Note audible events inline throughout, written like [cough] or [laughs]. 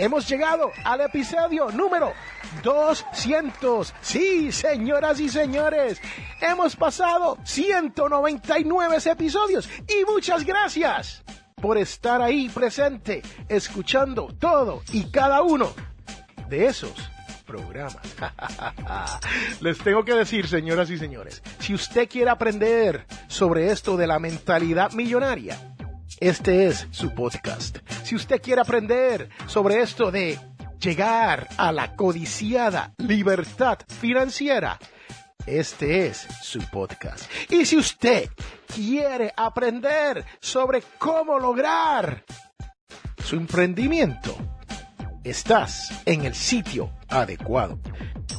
hemos llegado al episodio número 200. Sí, señoras y señores, hemos pasado 199 episodios y muchas gracias por estar ahí presente, escuchando todo y cada uno de esos programas. [laughs] Les tengo que decir, señoras y señores, si usted quiere aprender sobre esto de la mentalidad millonaria, este es su podcast. Si usted quiere aprender sobre esto de llegar a la codiciada libertad financiera, este es su podcast. Y si usted quiere aprender sobre cómo lograr su emprendimiento, estás en el sitio adecuado.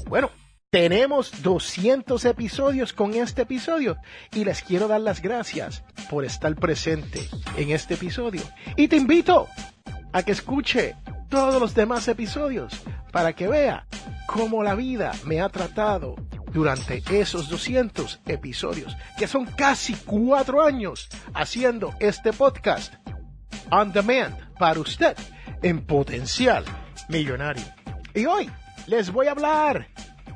Bueno, tenemos 200 episodios con este episodio y les quiero dar las gracias por estar presente en este episodio. Y te invito a que escuche todos los demás episodios para que vea cómo la vida me ha tratado durante esos 200 episodios, que son casi cuatro años haciendo este podcast on demand para usted en potencial millonario. Y hoy les voy a hablar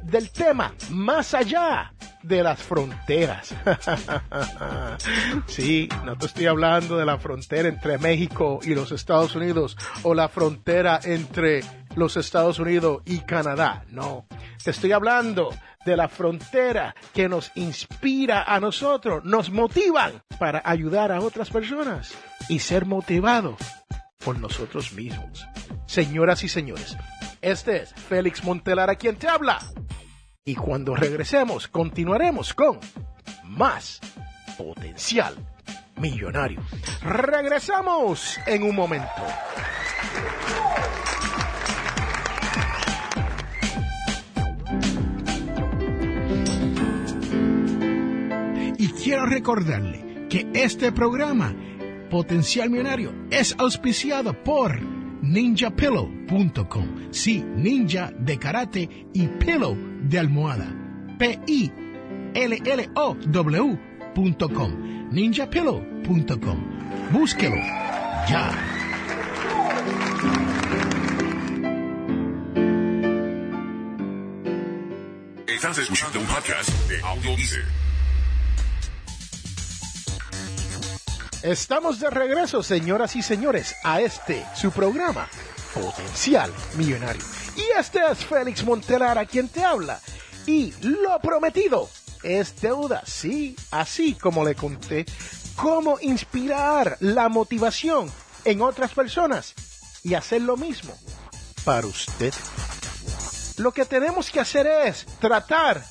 del tema más allá de las fronteras. [laughs] sí, no te estoy hablando de la frontera entre México y los Estados Unidos o la frontera entre los Estados Unidos y Canadá. No, te estoy hablando de la frontera que nos inspira a nosotros, nos motivan para ayudar a otras personas y ser motivados por nosotros mismos. Señoras y señores, este es Félix Montelar a quien te habla. Y cuando regresemos, continuaremos con más potencial millonario. Regresamos en un momento. Y quiero recordarle que este programa, Potencial Millonario, es auspiciado por ninjapillow.com. Sí, ninja de karate y pillow de almohada. P-I-L-L-O-W.com. ninjapillow.com. Búsquelo ya. Estás escuchando un podcast de Audio Estamos de regreso, señoras y señores, a este, su programa, Potencial Millonario. Y este es Félix Montelar a quien te habla. Y lo prometido es deuda, sí, así como le conté, cómo inspirar la motivación en otras personas y hacer lo mismo para usted. Lo que tenemos que hacer es tratar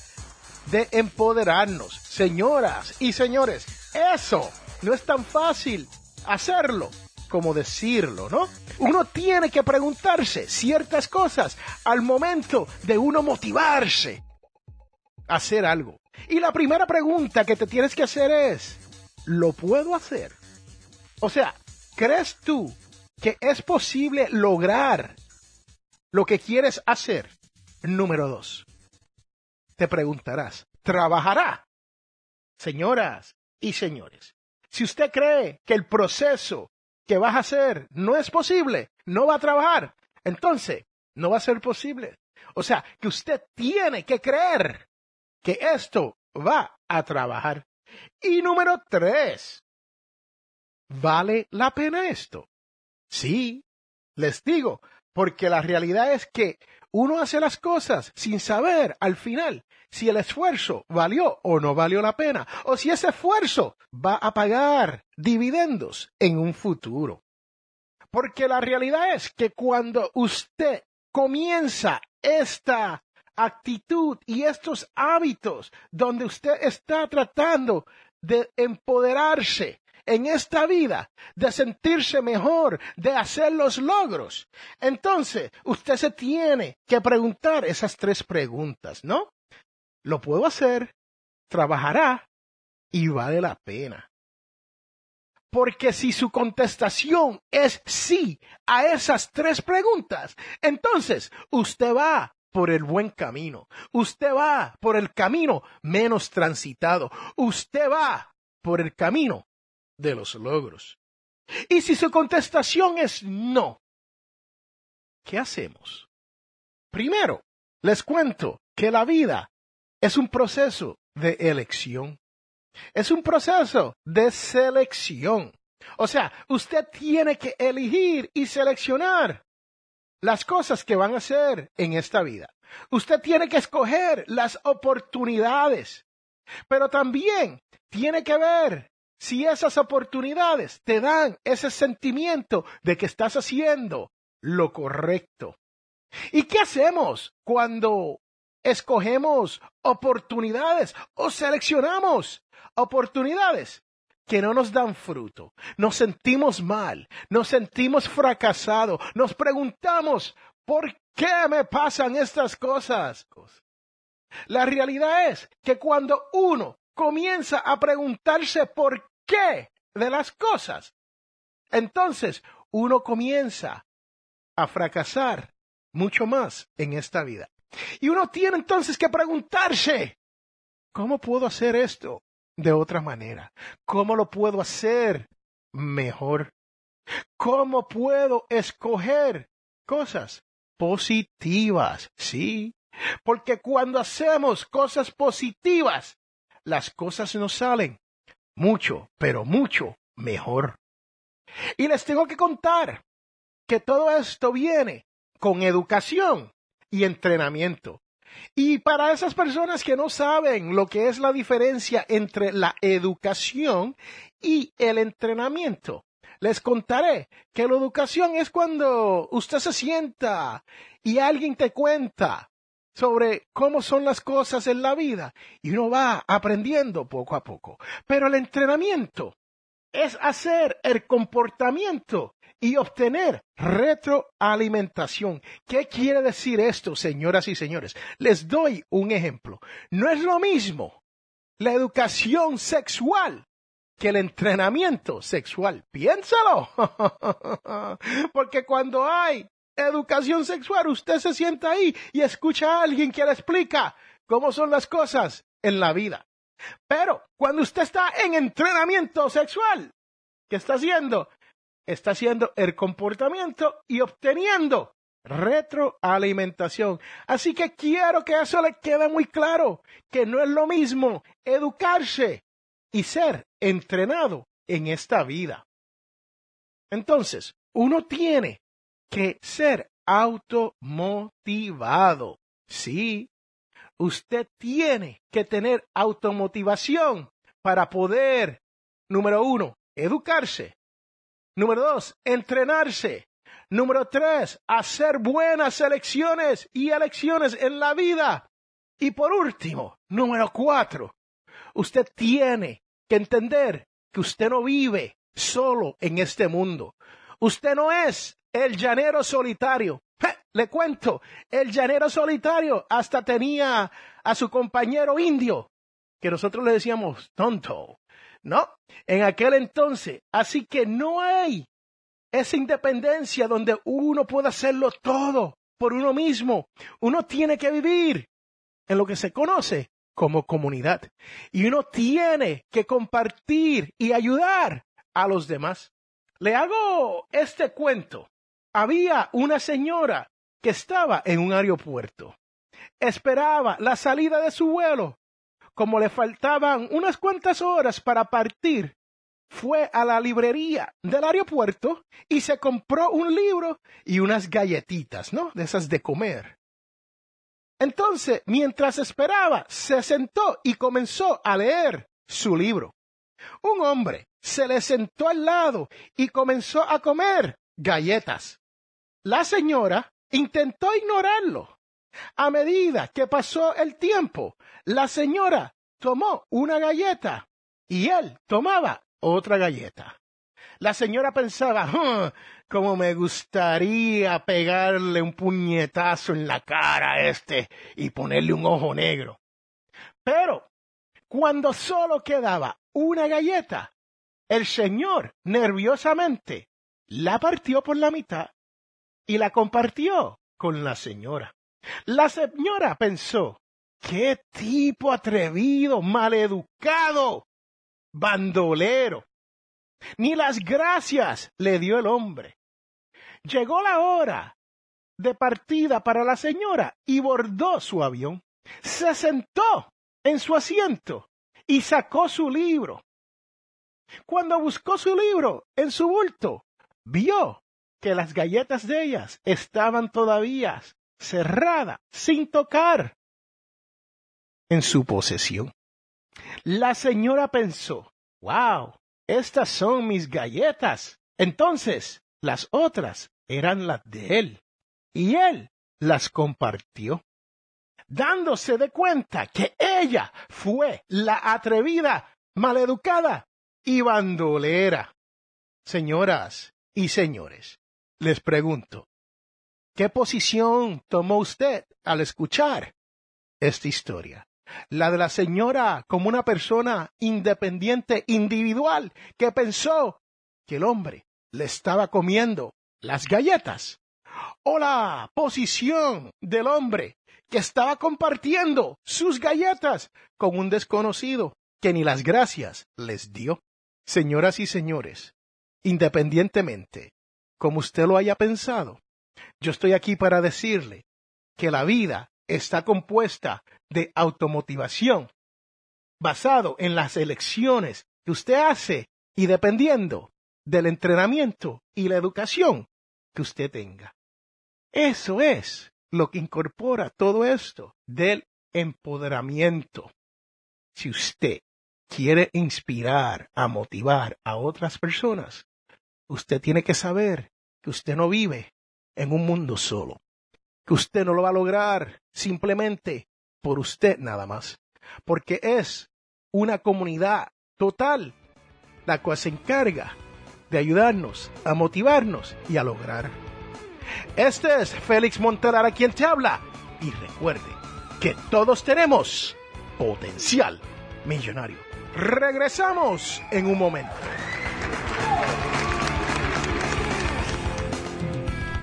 de empoderarnos, señoras y señores. Eso no es tan fácil hacerlo como decirlo, ¿no? Uno tiene que preguntarse ciertas cosas al momento de uno motivarse a hacer algo. Y la primera pregunta que te tienes que hacer es, ¿lo puedo hacer? O sea, ¿crees tú que es posible lograr lo que quieres hacer? Número dos, te preguntarás, ¿trabajará? Señoras y señores, si usted cree que el proceso que vas a hacer no es posible, no va a trabajar, entonces no va a ser posible. O sea, que usted tiene que creer que esto va a trabajar. Y número tres, ¿vale la pena esto? Sí, les digo, porque la realidad es que uno hace las cosas sin saber al final si el esfuerzo valió o no valió la pena, o si ese esfuerzo va a pagar dividendos en un futuro. Porque la realidad es que cuando usted comienza esta actitud y estos hábitos donde usted está tratando de empoderarse en esta vida, de sentirse mejor, de hacer los logros, entonces usted se tiene que preguntar esas tres preguntas, ¿no? ¿Lo puedo hacer? ¿Trabajará? ¿Y vale la pena? Porque si su contestación es sí a esas tres preguntas, entonces usted va por el buen camino. Usted va por el camino menos transitado. Usted va por el camino de los logros. Y si su contestación es no, ¿qué hacemos? Primero, les cuento que la vida es un proceso de elección. Es un proceso de selección. O sea, usted tiene que elegir y seleccionar las cosas que van a hacer en esta vida. Usted tiene que escoger las oportunidades, pero también tiene que ver si esas oportunidades te dan ese sentimiento de que estás haciendo lo correcto. ¿Y qué hacemos cuando escogemos oportunidades o seleccionamos oportunidades que no nos dan fruto. Nos sentimos mal, nos sentimos fracasados, nos preguntamos, ¿por qué me pasan estas cosas? La realidad es que cuando uno comienza a preguntarse por qué de las cosas, entonces uno comienza a fracasar mucho más en esta vida. Y uno tiene entonces que preguntarse, ¿cómo puedo hacer esto? de otra manera? ¿Cómo lo puedo hacer mejor? ¿Cómo puedo escoger cosas positivas? Sí, porque cuando hacemos cosas positivas, las cosas nos salen mucho, pero mucho mejor. Y les tengo que contar que todo esto viene con educación y entrenamiento. Y para esas personas que no saben lo que es la diferencia entre la educación y el entrenamiento, les contaré que la educación es cuando usted se sienta y alguien te cuenta sobre cómo son las cosas en la vida y uno va aprendiendo poco a poco. Pero el entrenamiento es hacer el comportamiento y obtener retroalimentación. ¿Qué quiere decir esto, señoras y señores? Les doy un ejemplo. No es lo mismo la educación sexual que el entrenamiento sexual. Piénsalo. [laughs] Porque cuando hay educación sexual, usted se sienta ahí y escucha a alguien que le explica cómo son las cosas en la vida. Pero cuando usted está en entrenamiento sexual, ¿qué está haciendo? está haciendo el comportamiento y obteniendo retroalimentación. Así que quiero que eso le quede muy claro, que no es lo mismo educarse y ser entrenado en esta vida. Entonces, uno tiene que ser automotivado. Sí, usted tiene que tener automotivación para poder, número uno, educarse Número dos, entrenarse. Número tres, hacer buenas elecciones y elecciones en la vida. Y por último, número cuatro, usted tiene que entender que usted no vive solo en este mundo. Usted no es el llanero solitario. le cuento, el llanero solitario hasta tenía a su compañero indio, que nosotros le decíamos tonto. No, en aquel entonces. Así que no hay esa independencia donde uno puede hacerlo todo por uno mismo. Uno tiene que vivir en lo que se conoce como comunidad. Y uno tiene que compartir y ayudar a los demás. Le hago este cuento. Había una señora que estaba en un aeropuerto. Esperaba la salida de su vuelo como le faltaban unas cuantas horas para partir, fue a la librería del aeropuerto y se compró un libro y unas galletitas, ¿no? De esas de comer. Entonces, mientras esperaba, se sentó y comenzó a leer su libro. Un hombre se le sentó al lado y comenzó a comer galletas. La señora intentó ignorarlo, a medida que pasó el tiempo, la señora tomó una galleta y él tomaba otra galleta. La señora pensaba, "Huh, cómo me gustaría pegarle un puñetazo en la cara a este y ponerle un ojo negro. Pero, cuando solo quedaba una galleta, el señor nerviosamente la partió por la mitad y la compartió con la señora. La señora pensó, qué tipo atrevido, maleducado, bandolero. Ni las gracias le dio el hombre. Llegó la hora de partida para la señora y bordó su avión. Se sentó en su asiento y sacó su libro. Cuando buscó su libro en su bulto, vio que las galletas de ellas estaban todavía cerradas, sin tocar, en su posesión. La señora pensó, wow, estas son mis galletas. Entonces, las otras eran las de él, y él las compartió, dándose de cuenta que ella fue la atrevida, maleducada y bandolera. Señoras y señores, les pregunto, ¿qué posición tomó usted al escuchar esta historia? La de la señora como una persona independiente, individual, que pensó que el hombre le estaba comiendo las galletas. O la posición del hombre que estaba compartiendo sus galletas con un desconocido que ni las gracias les dio. Señoras y señores, independientemente como usted lo haya pensado, yo estoy aquí para decirle que la vida está compuesta de automotivación, basado en las elecciones que usted hace y dependiendo del entrenamiento y la educación que usted tenga. Eso es lo que incorpora todo esto del empoderamiento. Si usted quiere inspirar, a motivar a otras personas, usted tiene que saber que usted no vive en un mundo solo, que usted no lo va a lograr simplemente por usted nada más, porque es una comunidad total la cual se encarga de ayudarnos, a motivarnos y a lograr. Este es Félix Montelar a quien te habla y recuerde que todos tenemos potencial millonario. Regresamos en un momento.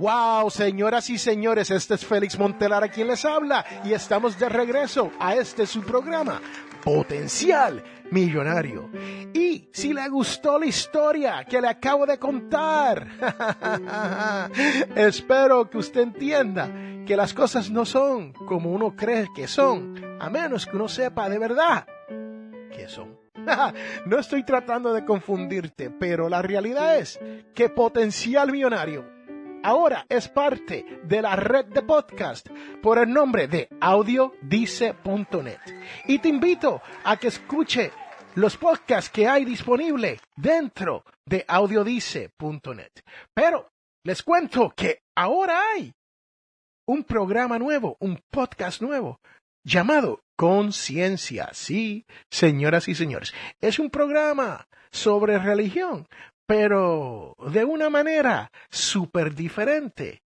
Wow, señoras y señores, este es Félix Montelar a quien les habla y estamos de regreso a este su programa, Potencial Millonario. Y si le gustó la historia que le acabo de contar, [laughs] espero que usted entienda que las cosas no son como uno cree que son, a menos que uno sepa de verdad que son. [laughs] no estoy tratando de confundirte, pero la realidad es que Potencial Millonario ahora es parte de la red de podcast por el nombre de audiodice.net. Y te invito a que escuche los podcasts que hay disponible dentro de audiodice.net. Pero les cuento que ahora hay un programa nuevo, un podcast nuevo llamado Conciencia. Sí, señoras y señores, es un programa sobre religión, pero de una manera súper diferente.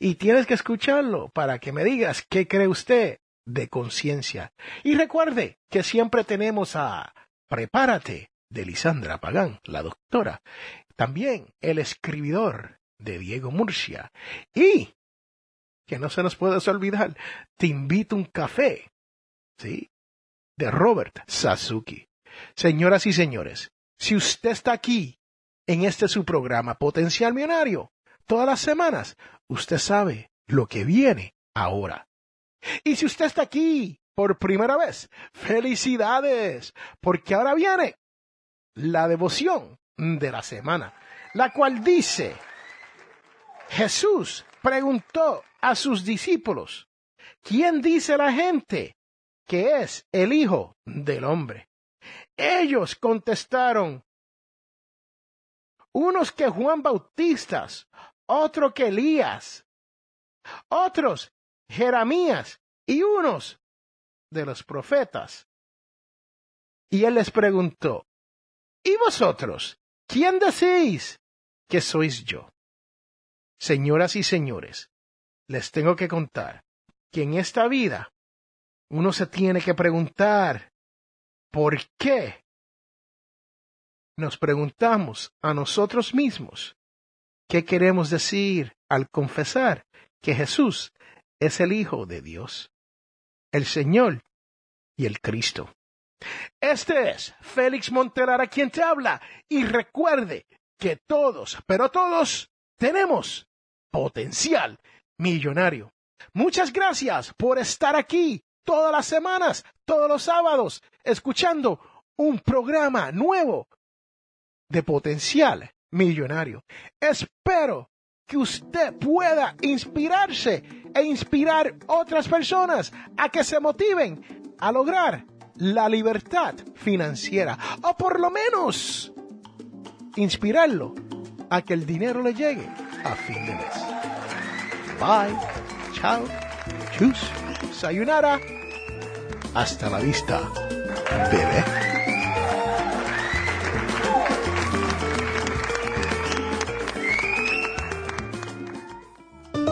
Y tienes que escucharlo para que me digas qué cree usted de conciencia. Y recuerde que siempre tenemos a Prepárate de Lisandra Pagán, la doctora. También el escribidor de Diego Murcia. Y, que no se nos puede olvidar, te invito un café. ¿Sí? De Robert Sasuki. Señoras y señores, si usted está aquí en este su programa Potencial Millonario, todas las semanas, usted sabe lo que viene ahora. Y si usted está aquí por primera vez, felicidades, porque ahora viene la devoción de la semana, la cual dice, Jesús preguntó a sus discípulos, ¿quién dice la gente que es el Hijo del Hombre? Ellos contestaron, unos que Juan Bautistas, otro que Elías, otros Jeremías y unos de los profetas. Y él les preguntó, ¿y vosotros? ¿Quién decís que sois yo? Señoras y señores, les tengo que contar que en esta vida uno se tiene que preguntar ¿por qué? Nos preguntamos a nosotros mismos qué queremos decir al confesar que Jesús es el Hijo de Dios, el Señor y el Cristo. Este es Félix Montelara quien te habla y recuerde que todos, pero todos, tenemos potencial millonario. Muchas gracias por estar aquí todas las semanas, todos los sábados, escuchando un programa nuevo de potencial millonario. Espero que usted pueda inspirarse e inspirar otras personas a que se motiven a lograr la libertad financiera o por lo menos inspirarlo a que el dinero le llegue a fin de mes. Bye, chao, chus, sayonara, hasta la vista, bebé.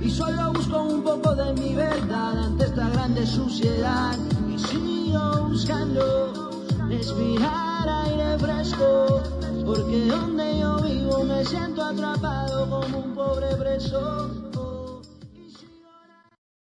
y solo busco un poco de mi verdad ante esta grande suciedad. Y sigo buscando respirar aire fresco porque donde yo vivo me siento atrapado como un pobre preso